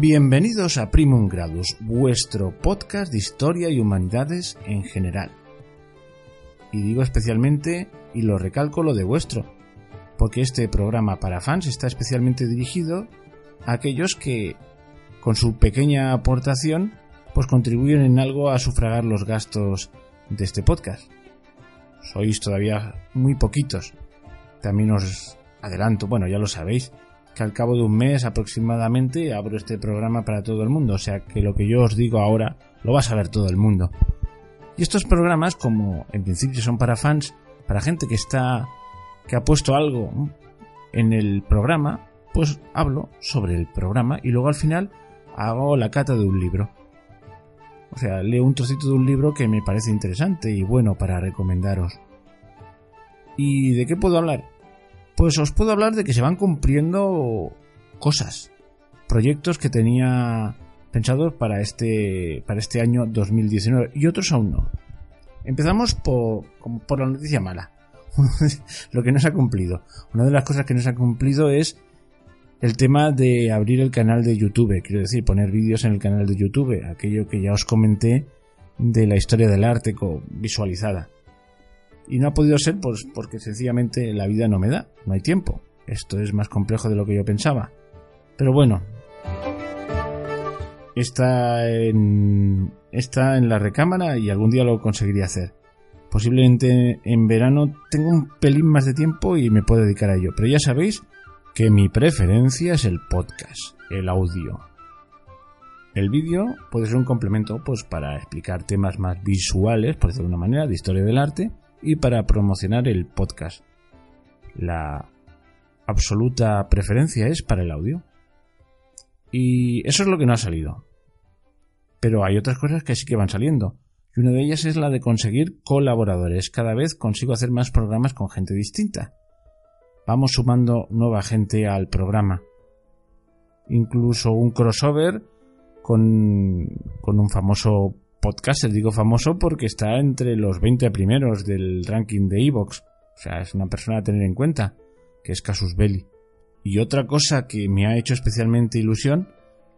Bienvenidos a Primum Gradus, vuestro podcast de historia y humanidades en general. Y digo especialmente, y lo recalco lo de vuestro, porque este programa para fans está especialmente dirigido a aquellos que, con su pequeña aportación, pues contribuyen en algo a sufragar los gastos de este podcast. Sois todavía muy poquitos. También os adelanto, bueno, ya lo sabéis, que al cabo de un mes aproximadamente abro este programa para todo el mundo, o sea que lo que yo os digo ahora lo va a saber todo el mundo. Y estos programas, como en principio son para fans, para gente que está que ha puesto algo en el programa, pues hablo sobre el programa y luego al final hago la cata de un libro. O sea, leo un trocito de un libro que me parece interesante y bueno para recomendaros. ¿Y de qué puedo hablar? Pues os puedo hablar de que se van cumpliendo cosas, proyectos que tenía pensados para este, para este año 2019 y otros aún no. Empezamos por, por la noticia mala, lo que no se ha cumplido. Una de las cosas que no se ha cumplido es el tema de abrir el canal de YouTube, quiero decir, poner vídeos en el canal de YouTube, aquello que ya os comenté de la historia del arte visualizada. Y no ha podido ser pues, porque sencillamente la vida no me da, no hay tiempo. Esto es más complejo de lo que yo pensaba. Pero bueno, está en, está en la recámara y algún día lo conseguiría hacer. Posiblemente en verano tengo un pelín más de tiempo y me puedo dedicar a ello. Pero ya sabéis que mi preferencia es el podcast, el audio. El vídeo puede ser un complemento pues, para explicar temas más visuales, por decirlo de una manera, de historia del arte y para promocionar el podcast. La absoluta preferencia es para el audio. Y eso es lo que no ha salido. Pero hay otras cosas que sí que van saliendo. Y una de ellas es la de conseguir colaboradores. Cada vez consigo hacer más programas con gente distinta. Vamos sumando nueva gente al programa. Incluso un crossover con, con un famoso podcaster, digo famoso porque está entre los 20 primeros del ranking de Evox. O sea, es una persona a tener en cuenta, que es Casus Belli. Y otra cosa que me ha hecho especialmente ilusión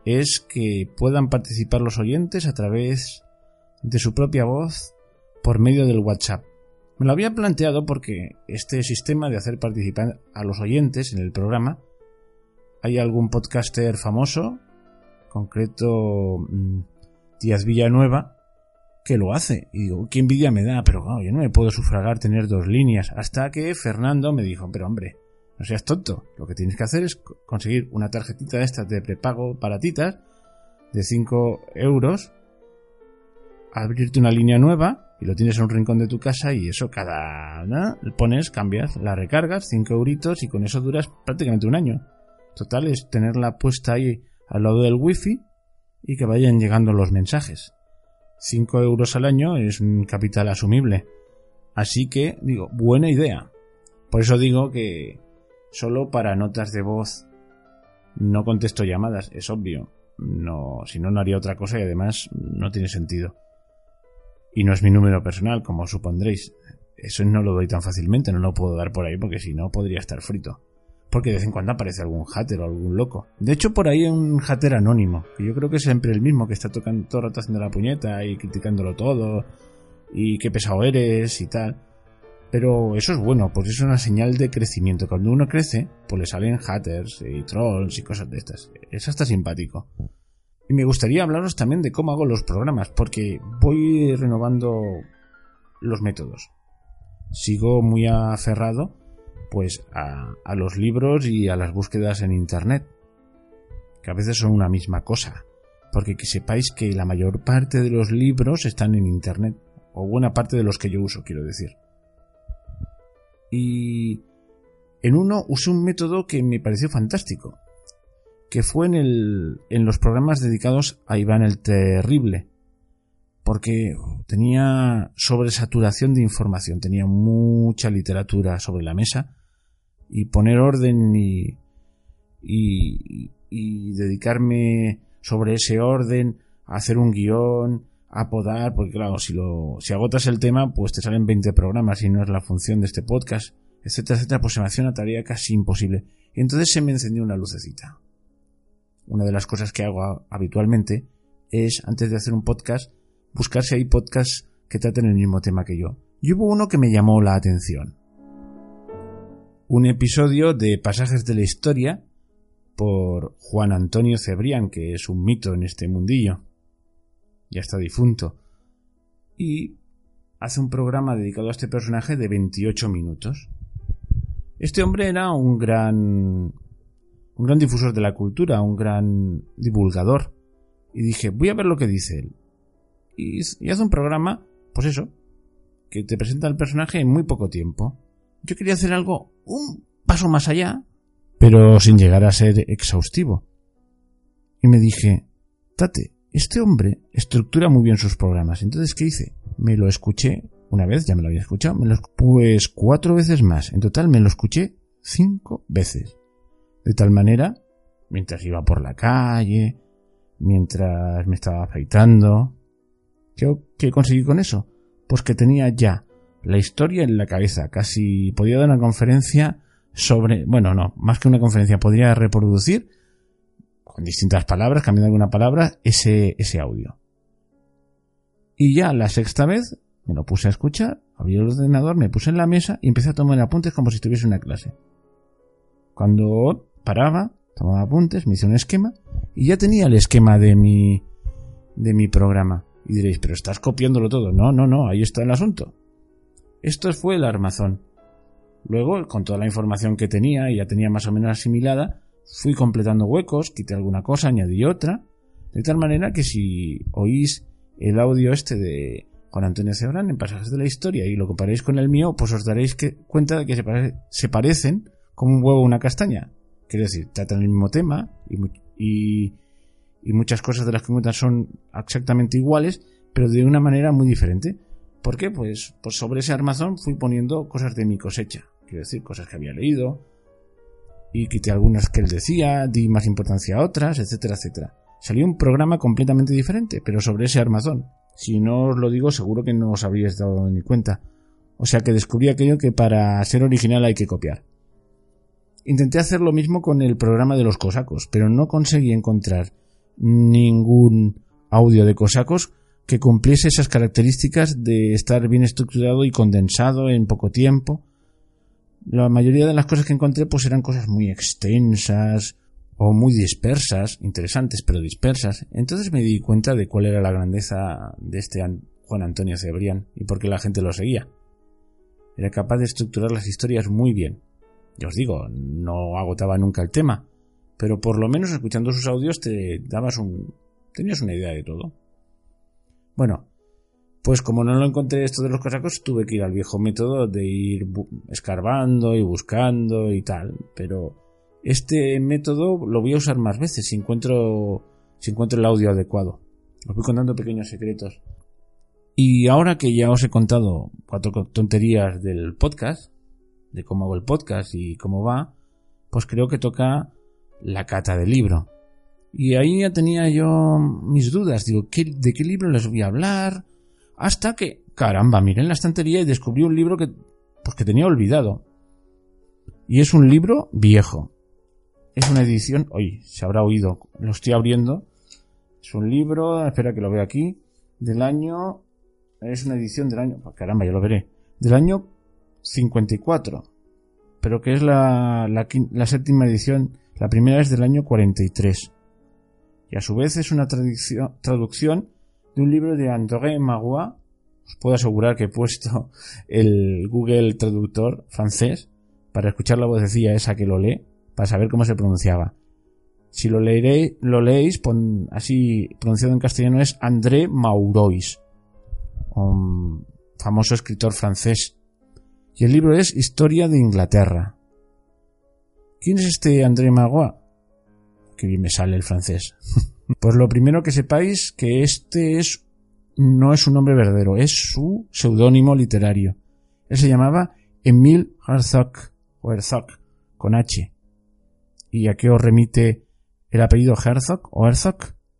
es que puedan participar los oyentes a través de su propia voz por medio del WhatsApp. Me lo había planteado porque este sistema de hacer participar a los oyentes en el programa, hay algún podcaster famoso, concreto Díaz Villanueva, que lo hace. Y digo, qué envidia me da, pero yo no me puedo sufragar tener dos líneas. Hasta que Fernando me dijo, pero hombre, no seas tonto. Lo que tienes que hacer es conseguir una tarjetita de estas de prepago baratitas de 5 euros, abrirte una línea nueva y lo tienes en un rincón de tu casa y eso cada... ¿no? pones, cambias, la recargas, 5 euritos y con eso duras prácticamente un año. Total es tenerla puesta ahí al lado del wifi y que vayan llegando los mensajes. 5 euros al año es un capital asumible. Así que, digo, buena idea. Por eso digo que solo para notas de voz no contesto llamadas, es obvio. No, si no, no haría otra cosa y además no tiene sentido. Y no es mi número personal, como supondréis. Eso no lo doy tan fácilmente, no lo puedo dar por ahí porque si no podría estar frito porque de vez en cuando aparece algún hater o algún loco. De hecho, por ahí hay un hater anónimo, que yo creo que es siempre el mismo, que está tocando todo el rato haciendo la puñeta y criticándolo todo, y qué pesado eres y tal. Pero eso es bueno, pues es una señal de crecimiento. Cuando uno crece, pues le salen haters y trolls y cosas de estas. Eso está simpático. Y me gustaría hablaros también de cómo hago los programas, porque voy renovando los métodos. Sigo muy aferrado pues a, los libros y a las búsquedas en Internet, que a veces son una misma cosa, porque que sepáis que la mayor parte de los libros están en Internet, o buena parte de los que yo uso, quiero decir. Y en uno usé un método que me pareció fantástico, que fue en, el, en los programas dedicados a Iván el Terrible, porque tenía sobresaturación de información, tenía mucha literatura sobre la mesa y poner orden y, y, dedicarme sobre ese orden, a hacer un guion, a podar, porque claro, si, lo, si agotas el tema, pues te salen 20 programas y no es la función de este podcast, etcétera, etcétera, pues se me hacía una tarea casi imposible. Y entonces se me encendió una lucecita. una de las cosas que hago habitualmente es, antes de hacer un podcast, buscar si hay podcasts que traten el mismo tema que yo. Y hubo uno que me llamó la atención. Un episodio de Pasajes de la Historia por Juan Antonio Cebrián, que es un mito en este mundillo. Ya está difunto. Y hace un programa dedicado a este personaje de 28 minutos. Este hombre era un gran un gran difusor de la cultura, un gran divulgador. Y dije, voy a ver lo que dice él. Y, hace un programa, pues eso, que te presenta al personaje en muy poco tiempo. Yo quería hacer algo un paso más allá, pero sin llegar a ser exhaustivo. Y me dije, Tate, este hombre estructura muy bien sus programas. Entonces, ¿qué hice? Me lo escuché una vez, ya me lo había escuchado, me lo, pues cuatro veces más. En total me lo escuché cinco veces. De tal manera, mientras iba por la calle, mientras me estaba afeitando, ¿qué, conseguí con eso? Pues que tenía ya la historia en la cabeza. Casi podía dar una conferencia sobre, bueno, no, más que una conferencia, podría reproducir con distintas palabras, cambiando alguna palabra, ese, ese audio. Y ya la sexta vez me lo puse a escuchar, abrí el ordenador, me puse en la mesa y empecé a tomar apuntes como si estuviese una clase. Cuando paraba, tomaba apuntes, me hice un esquema y ya tenía el esquema de mi, de mi programa. Y diréis, pero estás copiándolo todo. No, no, no, ahí está el asunto. Esto fue el armazón. Luego, con toda la información que tenía y ya tenía más o menos asimilada, fui completando huecos, quité alguna cosa, añadí otra, de tal manera que si oís el audio este de Juan Antonio Cebrán en Pasajes de la Historia y lo comparéis con el mío, pues os daréis cuenta de que se, parecen como un huevo o una castaña. Quiero decir, tratan el mismo tema y, y, muchas cosas de las que cuentan son exactamente iguales, pero de una manera muy diferente. ¿Por qué? Pues, pues sobre ese armazón fui poniendo cosas de mi cosecha. Quiero decir, cosas que había leído, y quité algunas que él decía, di más importancia a otras, etcétera, etcétera. Salió un programa completamente diferente, pero sobre ese armazón. Si no os lo digo, seguro que no os habríais dado ni cuenta. O sea que descubrí aquello que para ser original hay que copiar. Intenté hacer lo mismo con el programa de los cosacos, pero no conseguí encontrar ningún audio de cosacos que cumpliese esas características de estar bien estructurado y condensado en poco tiempo. La mayoría de las cosas que encontré pues eran cosas muy extensas o muy dispersas, interesantes pero dispersas. Entonces me di cuenta de cuál era la grandeza de este Juan Antonio Cebrián y por qué la gente lo seguía. Era capaz de estructurar las historias muy bien ya os digo, no agotaba nunca el tema, pero por lo menos escuchando sus audios te dabas un... tenías una idea de todo. Bueno, pues como no lo encontré esto de los cosacos, tuve que ir al viejo método de ir escarbando y buscando y tal, pero este método lo voy a usar más veces si encuentro, si encuentro el audio adecuado. Os voy contando pequeños secretos. Y ahora que ya os he contado cuatro tonterías del podcast, de cómo hago el podcast y cómo va, pues creo que toca la cata del libro. Y ahí ya tenía yo mis dudas, digo, ¿de qué libro les voy a hablar? Hasta que, caramba, miré en la estantería y descubrí un libro que, pues que tenía olvidado. Y es un libro viejo. Es una edición, oye, se habrá oído, lo estoy abriendo. Es un libro, espera que lo vea aquí, del año, es una edición del año, caramba, ya lo veré, del año 54, pero que es la, la, séptima edición, la primera es del año 43. Y a su vez es una traducción de un libro de André Magua. Os puedo asegurar que he puesto el Google Traductor francés para escuchar la vocecilla esa que lo lee, para saber cómo se pronunciaba. Si lo leeré, lo leéis, así pronunciado en castellano es André Maurois, un famoso escritor francés y el libro es Historia de Inglaterra. ¿Quién es este André Magua? Que bien me sale el francés. pues lo primero que sepáis que este es no es su nombre verdadero, es su seudónimo literario. Él se llamaba Emil Herzog o Herzog con H. ¿Y a qué os remite el apellido Herzog o Herzog?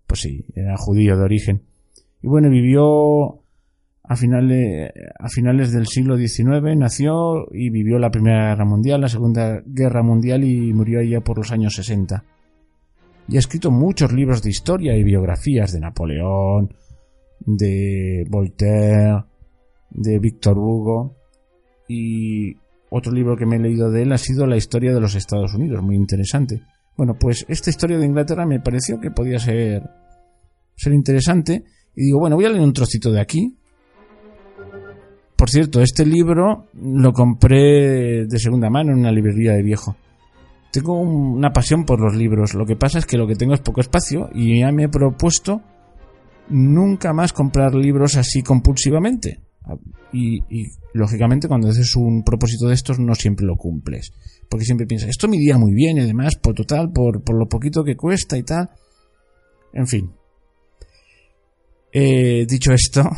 Pues sí, era judío de origen. Y bueno, vivió a finales, a finales del siglo XIX nació y vivió la Primera Guerra Mundial, la Segunda Guerra Mundial y murió allá por los años 60. Y ha escrito muchos libros de historia y biografías de Napoleón, de Voltaire, de Víctor Hugo y otro libro que me he leído de él ha sido La historia de los Estados Unidos, muy interesante. Bueno, pues esta historia de Inglaterra me pareció que podía ser ser interesante y digo, bueno, voy a leer un trocito de aquí. Por cierto, este libro lo compré de segunda mano en una librería de viejo. Tengo una pasión por los libros. Lo que pasa es que lo que tengo es poco espacio y ya me he propuesto nunca más comprar libros así compulsivamente. Y, lógicamente cuando haces un propósito de estos no siempre lo cumples. Porque siempre piensas, esto me iría muy bien y además por total, por, por lo poquito que cuesta y tal. En fin. Eh, dicho esto,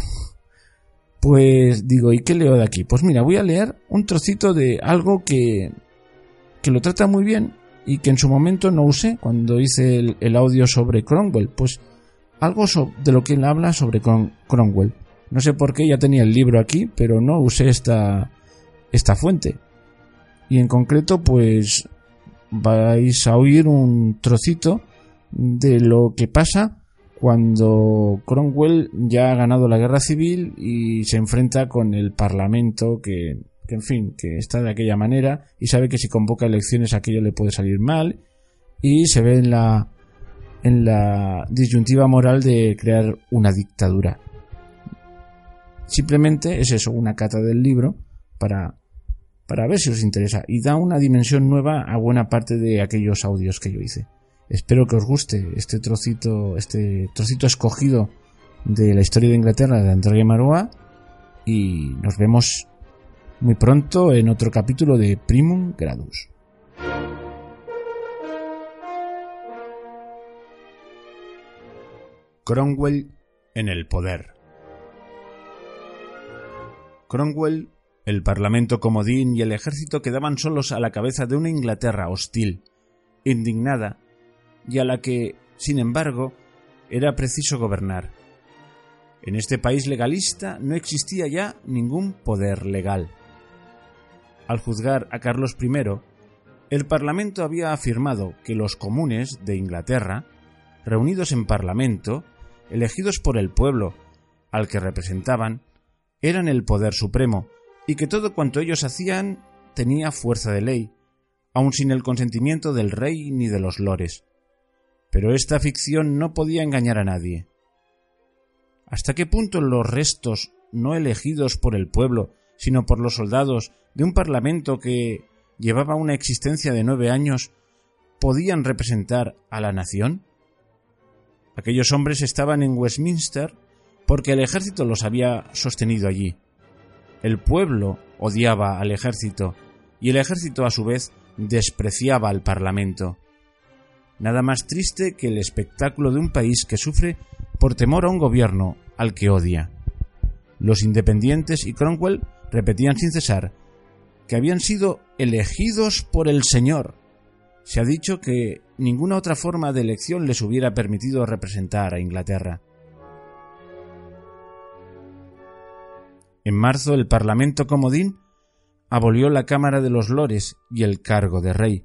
pues digo, ¿y qué leo de aquí? Pues mira, voy a leer un trocito de algo que, que lo trata muy bien y que en su momento no usé cuando hice el, audio sobre Cromwell. Pues algo de lo que él habla sobre Cromwell. No sé por qué ya tenía el libro aquí, pero no usé esta, esta fuente. Y en concreto, pues vais a oír un trocito de lo que pasa cuando Cromwell ya ha ganado la guerra civil y se enfrenta con el Parlamento que, en fin, que está de aquella manera y sabe que si convoca elecciones aquello le puede salir mal y se ve en la en la disyuntiva moral de crear una dictadura. Simplemente es eso, una cata del libro para, para ver si os interesa y da una dimensión nueva a buena parte de aquellos audios que yo hice. Espero que os guste este trocito, este trocito escogido de la historia de Inglaterra de André Marois y nos vemos muy pronto en otro capítulo de Primum Gradus. Cromwell en el poder. Cromwell, el Parlamento comodín y el ejército quedaban solos a la cabeza de una Inglaterra hostil, indignada, y a la que, sin embargo, era preciso gobernar. En este país legalista no existía ya ningún poder legal. Al juzgar a Carlos I, el Parlamento había afirmado que los comunes de Inglaterra, reunidos en Parlamento, elegidos por el pueblo al que representaban, eran el poder supremo y que todo cuanto ellos hacían tenía fuerza de ley, aun sin el consentimiento del rey ni de los lores. Pero esta ficción no podía engañar a nadie. ¿Hasta qué punto los restos, no elegidos por el pueblo, sino por los soldados de un parlamento que llevaba una existencia de nueve años, podían representar a la nación? Aquellos hombres estaban en Westminster porque el ejército los había sostenido allí. El pueblo odiaba al ejército y el ejército a su vez despreciaba al Parlamento. Nada más triste que el espectáculo de un país que sufre por temor a un gobierno al que odia. Los independientes y Cromwell repetían sin cesar que habían sido elegidos por el Señor. Se ha dicho que ninguna otra forma de elección les hubiera permitido representar a Inglaterra. En marzo el Parlamento comodín abolió la Cámara de los Lores y el cargo de rey,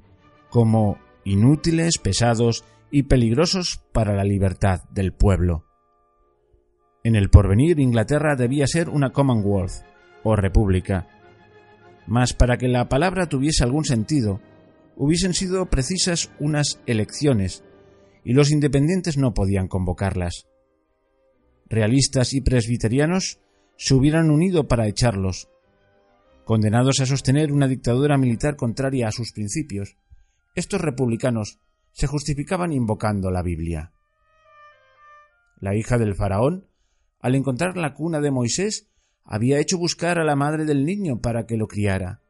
como inútiles, pesados y peligrosos para la libertad del pueblo. En el porvenir Inglaterra debía ser una Commonwealth o república. Mas para que la palabra tuviese algún sentido, hubiesen sido precisas unas elecciones, y los independientes no podían convocarlas. Realistas y presbiterianos se hubieran unido para echarlos. Condenados a sostener una dictadura militar contraria a sus principios, estos republicanos se justificaban invocando la Biblia. La hija del faraón, al encontrar la cuna de Moisés, había hecho buscar a la madre del niño para que lo criara.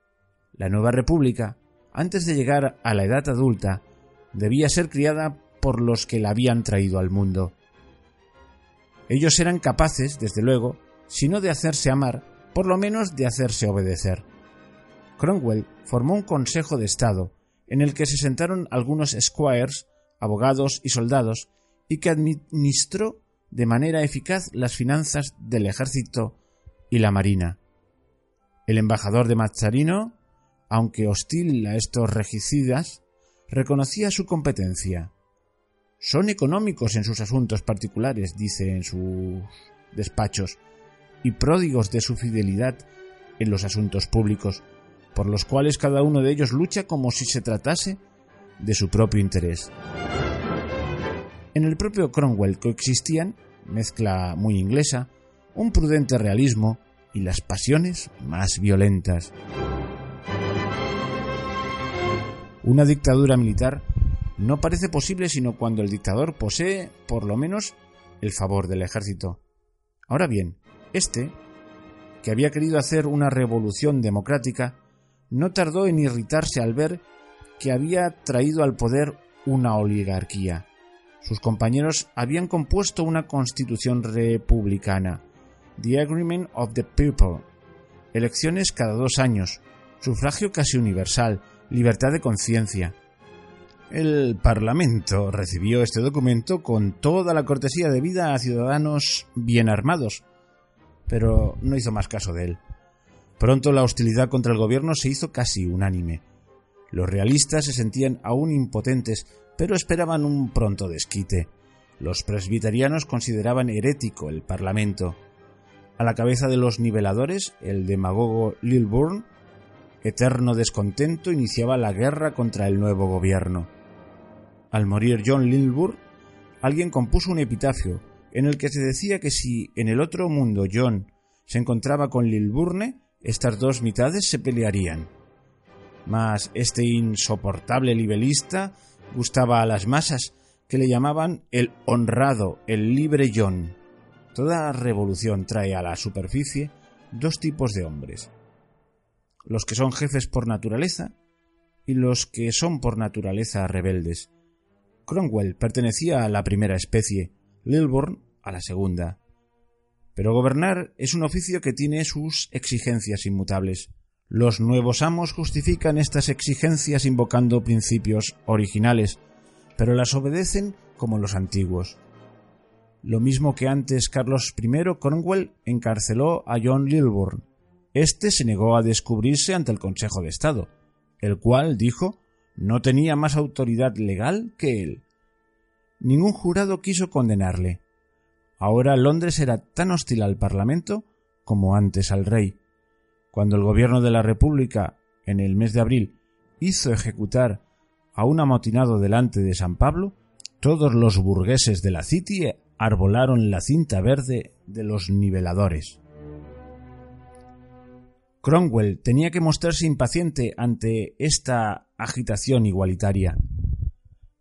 La nueva república, antes de llegar a la edad adulta, debía ser criada por los que la habían traído al mundo. Ellos eran capaces, desde luego, sino de hacerse amar, por lo menos de hacerse obedecer. Cromwell formó un consejo de Estado, en el que se sentaron algunos squires, abogados y soldados, y que administró de manera eficaz las finanzas del ejército y la marina. El embajador de Mazzarino, aunque hostil a estos regicidas, reconocía su competencia. son económicos en sus asuntos particulares, dice en sus despachos, y pródigos de su fidelidad en los asuntos públicos, por los cuales cada uno de ellos lucha como si se tratase de su propio interés. En el propio Cromwell coexistían, mezcla muy inglesa, un prudente realismo y las pasiones más violentas. Una dictadura militar no parece posible sino cuando el dictador posee, por lo menos, el favor del ejército. Ahora bien, este, que había querido hacer una revolución democrática, no tardó en irritarse al ver que había traído al poder una oligarquía. Sus compañeros habían compuesto una constitución republicana, The Agreement of the People, elecciones cada dos años, sufragio casi universal, libertad de conciencia. El Parlamento recibió este documento con toda la cortesía debida a ciudadanos bien armados, pero no hizo más caso de él. Pronto la hostilidad contra el gobierno se hizo casi unánime. Los realistas se sentían aún impotentes, pero esperaban un pronto desquite. Los presbiterianos consideraban herético el Parlamento. A la cabeza de los niveladores, el demagogo Lilburn, eterno descontento, iniciaba la guerra contra el nuevo gobierno. Al morir John Lilburn, alguien compuso un epitafio en el que se decía que si en el otro mundo John se encontraba con Lilburne, estas dos mitades se pelearían. Mas este insoportable libelista gustaba a las masas, que le llamaban el honrado, el libre John. Toda revolución trae a la superficie dos tipos de hombres. Los que son jefes por naturaleza y los que son por naturaleza rebeldes. Cromwell pertenecía a la primera especie, Lilburn a la segunda. Pero gobernar es un oficio que tiene sus exigencias inmutables. Los nuevos amos justifican estas exigencias invocando principios originales, pero las obedecen como los antiguos. Lo mismo que antes Carlos I, Cromwell encarceló a John Lilburn. Este se negó a descubrirse ante el Consejo de Estado, el cual dijo no tenía más autoridad legal que él. Ningún jurado quiso condenarle. Ahora Londres era tan hostil al Parlamento como antes al rey. Cuando el gobierno de la República, en el mes de abril, hizo ejecutar a un amotinado delante de San Pablo, todos los burgueses de la City arbolaron la cinta verde de los niveladores. Cromwell tenía que mostrarse impaciente ante esta agitación igualitaria.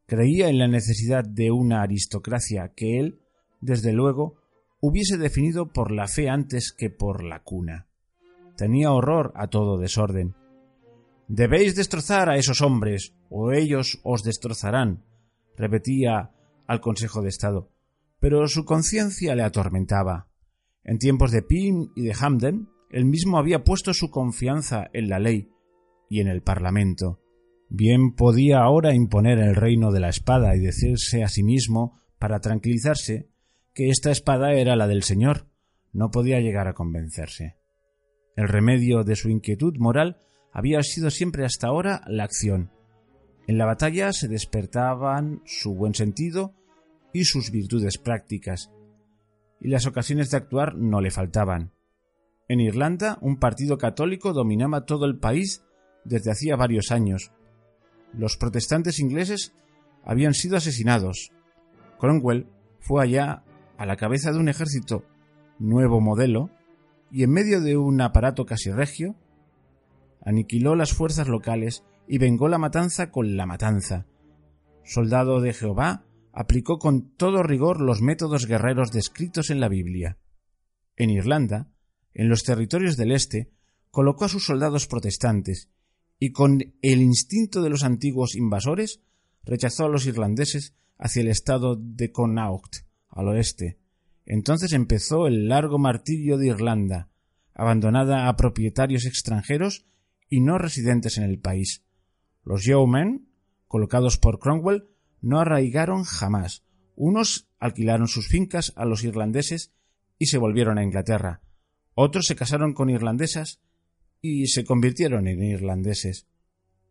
Creía en la necesidad de una aristocracia que él, desde luego, hubiese definido por la fe antes que por la cuna. Tenía horror a todo desorden. Debéis destrozar a esos hombres, o ellos os destrozarán, repetía al Consejo de Estado, pero su conciencia le atormentaba. En tiempos de Pym y de Hamden, él mismo había puesto su confianza en la ley y en el Parlamento. Bien podía ahora imponer el reino de la espada y decirse a sí mismo, para tranquilizarse, que esta espada era la del Señor. No podía llegar a convencerse. El remedio de su inquietud moral había sido siempre hasta ahora la acción. En la batalla se despertaban su buen sentido y sus virtudes prácticas, y las ocasiones de actuar no le faltaban. En Irlanda, un partido católico dominaba todo el país desde hacía varios años, los protestantes ingleses habían sido asesinados. Cromwell fue allá a la cabeza de un ejército nuevo modelo y en medio de un aparato casi regio, aniquiló las fuerzas locales y vengó la matanza con la matanza. Soldado de Jehová, aplicó con todo rigor los métodos guerreros descritos en la Biblia. En Irlanda, en los territorios del Este, colocó a sus soldados protestantes y con el instinto de los antiguos invasores rechazó a los irlandeses hacia el estado de Connaught, al oeste. Entonces empezó el largo martirio de Irlanda, abandonada a propietarios extranjeros y no residentes en el país. Los yeomen, colocados por Cromwell, no arraigaron jamás. Unos alquilaron sus fincas a los irlandeses y se volvieron a Inglaterra. Otros se casaron con irlandesas y se convirtieron en irlandeses.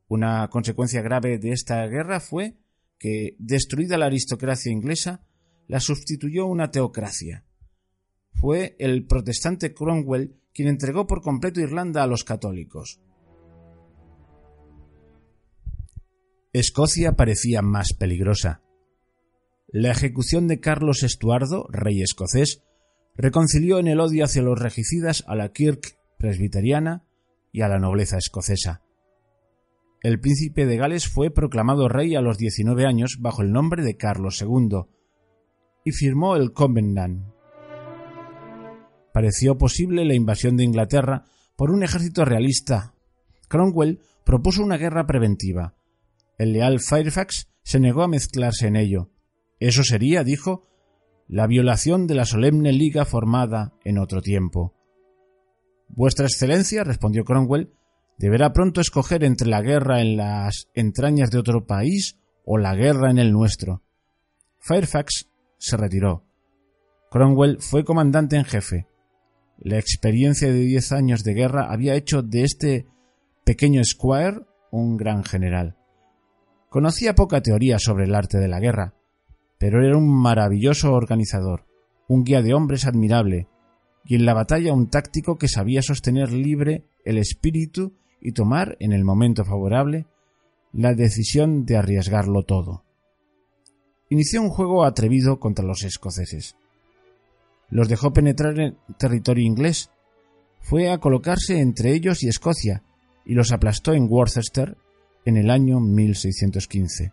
Una consecuencia grave de esta guerra fue que, destruida la aristocracia inglesa, la sustituyó una teocracia. Fue el protestante Cromwell quien entregó por completo Irlanda a los católicos. Escocia parecía más peligrosa. La ejecución de Carlos Estuardo, rey escocés, reconcilió en el odio hacia los regicidas a la Kirk presbiteriana y a la nobleza escocesa. El príncipe de Gales fue proclamado rey a los 19 años bajo el nombre de Carlos II y firmó el Covenant. Pareció posible la invasión de Inglaterra por un ejército realista. Cromwell propuso una guerra preventiva. El leal Fairfax se negó a mezclarse en ello. Eso sería, dijo, la violación de la solemne liga formada en otro tiempo. Vuestra Excelencia, respondió Cromwell, deberá pronto escoger entre la guerra en las entrañas de otro país o la guerra en el nuestro. Fairfax se retiró. Cromwell fue comandante en jefe. La experiencia de diez años de guerra había hecho de este pequeño Squire un gran general. Conocía poca teoría sobre el arte de la guerra, pero era un maravilloso organizador, un guía de hombres admirable, y en la batalla un táctico que sabía sostener libre el espíritu y tomar, en el momento favorable, la decisión de arriesgarlo todo. Inició un juego atrevido contra los escoceses. Los dejó penetrar en territorio inglés, fue a colocarse entre ellos y Escocia, y los aplastó en Worcester en el año 1615.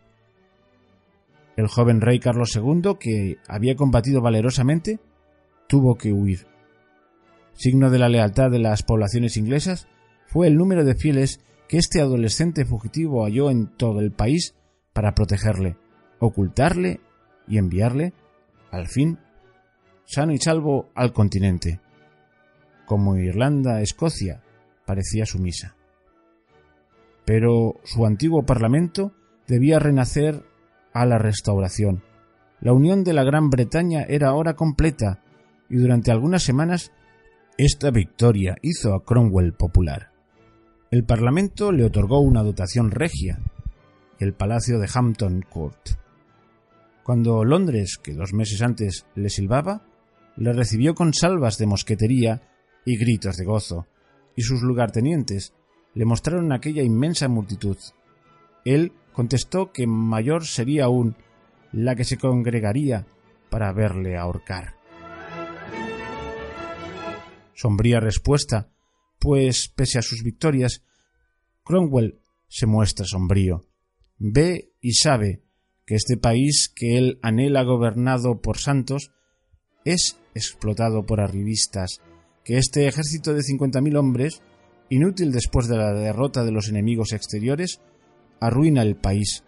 El joven rey Carlos II, que había combatido valerosamente, tuvo que huir. Signo de la lealtad de las poblaciones inglesas, fue el número de fieles que este adolescente fugitivo halló en todo el país para protegerle, ocultarle y enviarle, al fin, sano y salvo al continente. Como Irlanda, Escocia, parecía sumisa. Pero su antiguo parlamento debía renacer a la restauración. La unión de la Gran Bretaña era ahora completa y durante algunas semanas esta victoria hizo a Cromwell popular. El Parlamento le otorgó una dotación regia el Palacio de Hampton Court. Cuando Londres, que dos meses antes le silbaba, le recibió con salvas de mosquetería y gritos de gozo, y sus lugartenientes le mostraron aquella inmensa multitud. Él contestó que mayor sería aún la que se congregaría para verle ahorcar. Sombría respuesta pues, pese a sus victorias, Cromwell se muestra sombrío. Ve y sabe que este país que él anhela gobernado por santos es explotado por arribistas, que este ejército de cincuenta mil hombres, inútil después de la derrota de los enemigos exteriores, arruina el país,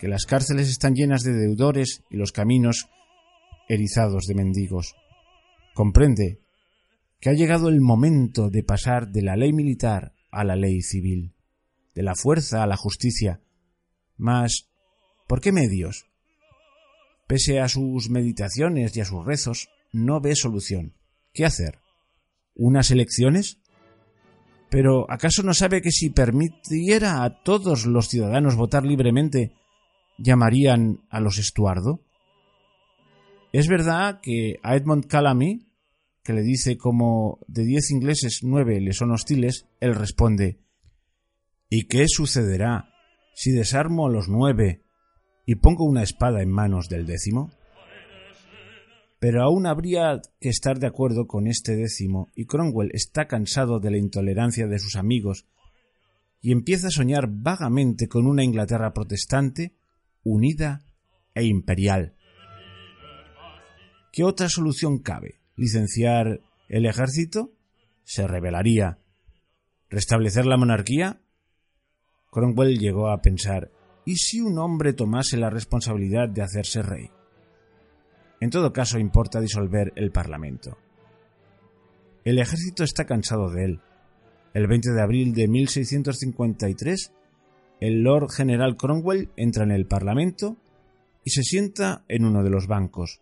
que las cárceles están llenas de deudores y los caminos erizados de mendigos. Comprende que ha llegado el momento de pasar de la ley militar a la ley civil, de la fuerza a la justicia. Mas, ¿por qué medios? Pese a sus meditaciones y a sus rezos, no ve solución. ¿Qué hacer? ¿Unas elecciones? Pero ¿acaso no sabe que si permitiera a todos los ciudadanos votar libremente, llamarían a los Estuardo? Es verdad que a Edmund Calamy que le dice como de diez ingleses nueve le son hostiles, él responde ¿Y qué sucederá si desarmo a los nueve y pongo una espada en manos del décimo? Pero aún habría que estar de acuerdo con este décimo, y Cromwell está cansado de la intolerancia de sus amigos y empieza a soñar vagamente con una Inglaterra protestante, unida e imperial. ¿Qué otra solución cabe? licenciar el ejército, se rebelaría. ¿Restablecer la monarquía? Cromwell llegó a pensar, ¿y si un hombre tomase la responsabilidad de hacerse rey? En todo caso, importa disolver el Parlamento. El ejército está cansado de él. El 20 de abril de 1653, el Lord General Cromwell entra en el Parlamento y se sienta en uno de los bancos.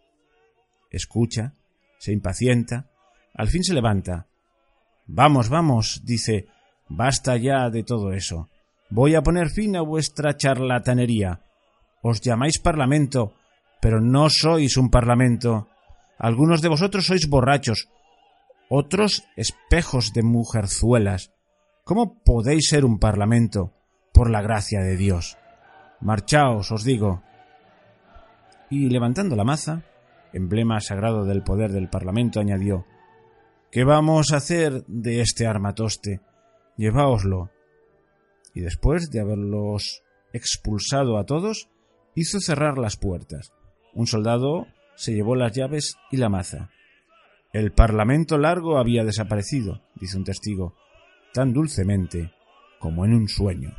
Escucha, se impacienta, al fin se levanta. Vamos, vamos, dice, basta ya de todo eso. Voy a poner fin a vuestra charlatanería. Os llamáis parlamento, pero no sois un parlamento. Algunos de vosotros sois borrachos, otros espejos de mujerzuelas. ¿Cómo podéis ser un parlamento, por la gracia de Dios? Marchaos, os digo. Y levantando la maza, emblema sagrado del poder del parlamento, añadió ¿Qué vamos a hacer de este armatoste? Lleváoslo. Y después de haberlos expulsado a todos, hizo cerrar las puertas. Un soldado se llevó las llaves y la maza. El parlamento largo había desaparecido, dice un testigo, tan dulcemente como en un sueño.